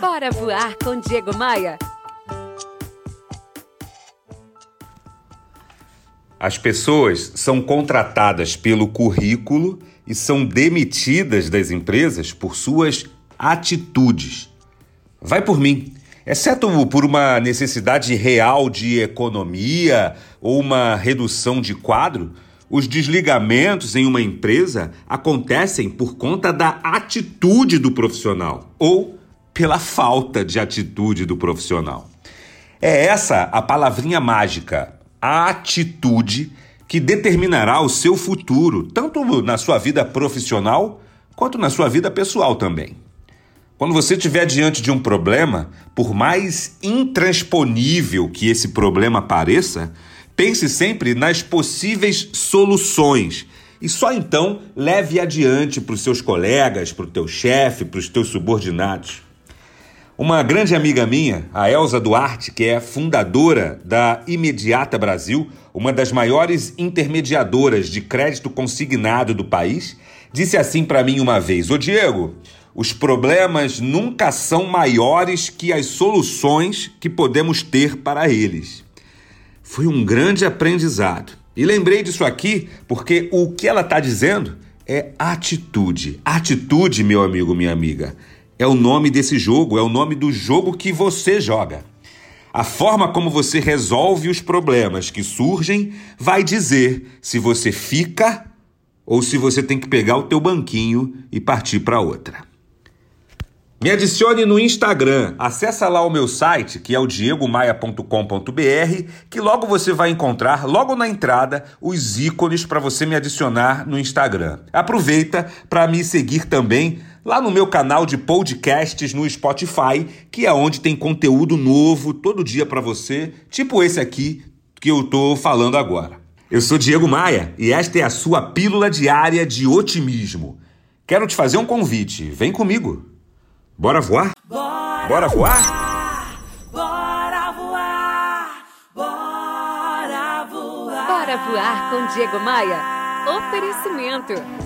Bora voar com Diego Maia. As pessoas são contratadas pelo currículo e são demitidas das empresas por suas atitudes. Vai por mim. Exceto por uma necessidade real de economia ou uma redução de quadro, os desligamentos em uma empresa acontecem por conta da atitude do profissional ou pela falta de atitude do profissional. É essa a palavrinha mágica, a atitude, que determinará o seu futuro, tanto na sua vida profissional quanto na sua vida pessoal também. Quando você estiver diante de um problema, por mais intransponível que esse problema pareça, pense sempre nas possíveis soluções e só então leve adiante para os seus colegas, para o teu chefe, para os teus subordinados. Uma grande amiga minha, a Elza Duarte, que é fundadora da Imediata Brasil, uma das maiores intermediadoras de crédito consignado do país, disse assim para mim uma vez: Ô Diego, os problemas nunca são maiores que as soluções que podemos ter para eles. Foi um grande aprendizado. E lembrei disso aqui porque o que ela está dizendo é atitude. Atitude, meu amigo, minha amiga é o nome desse jogo, é o nome do jogo que você joga. A forma como você resolve os problemas que surgem vai dizer se você fica ou se você tem que pegar o teu banquinho e partir para outra. Me adicione no Instagram, acessa lá o meu site, que é o diegomaia.com.br, que logo você vai encontrar, logo na entrada, os ícones para você me adicionar no Instagram. Aproveita para me seguir também lá no meu canal de podcasts no Spotify, que é onde tem conteúdo novo todo dia para você, tipo esse aqui que eu tô falando agora. Eu sou Diego Maia e esta é a sua pílula diária de otimismo. Quero te fazer um convite. Vem comigo. Bora voar? Bora, Bora voar? Bora voar! Bora voar! Bora voar com Diego Maia. Oferecimento.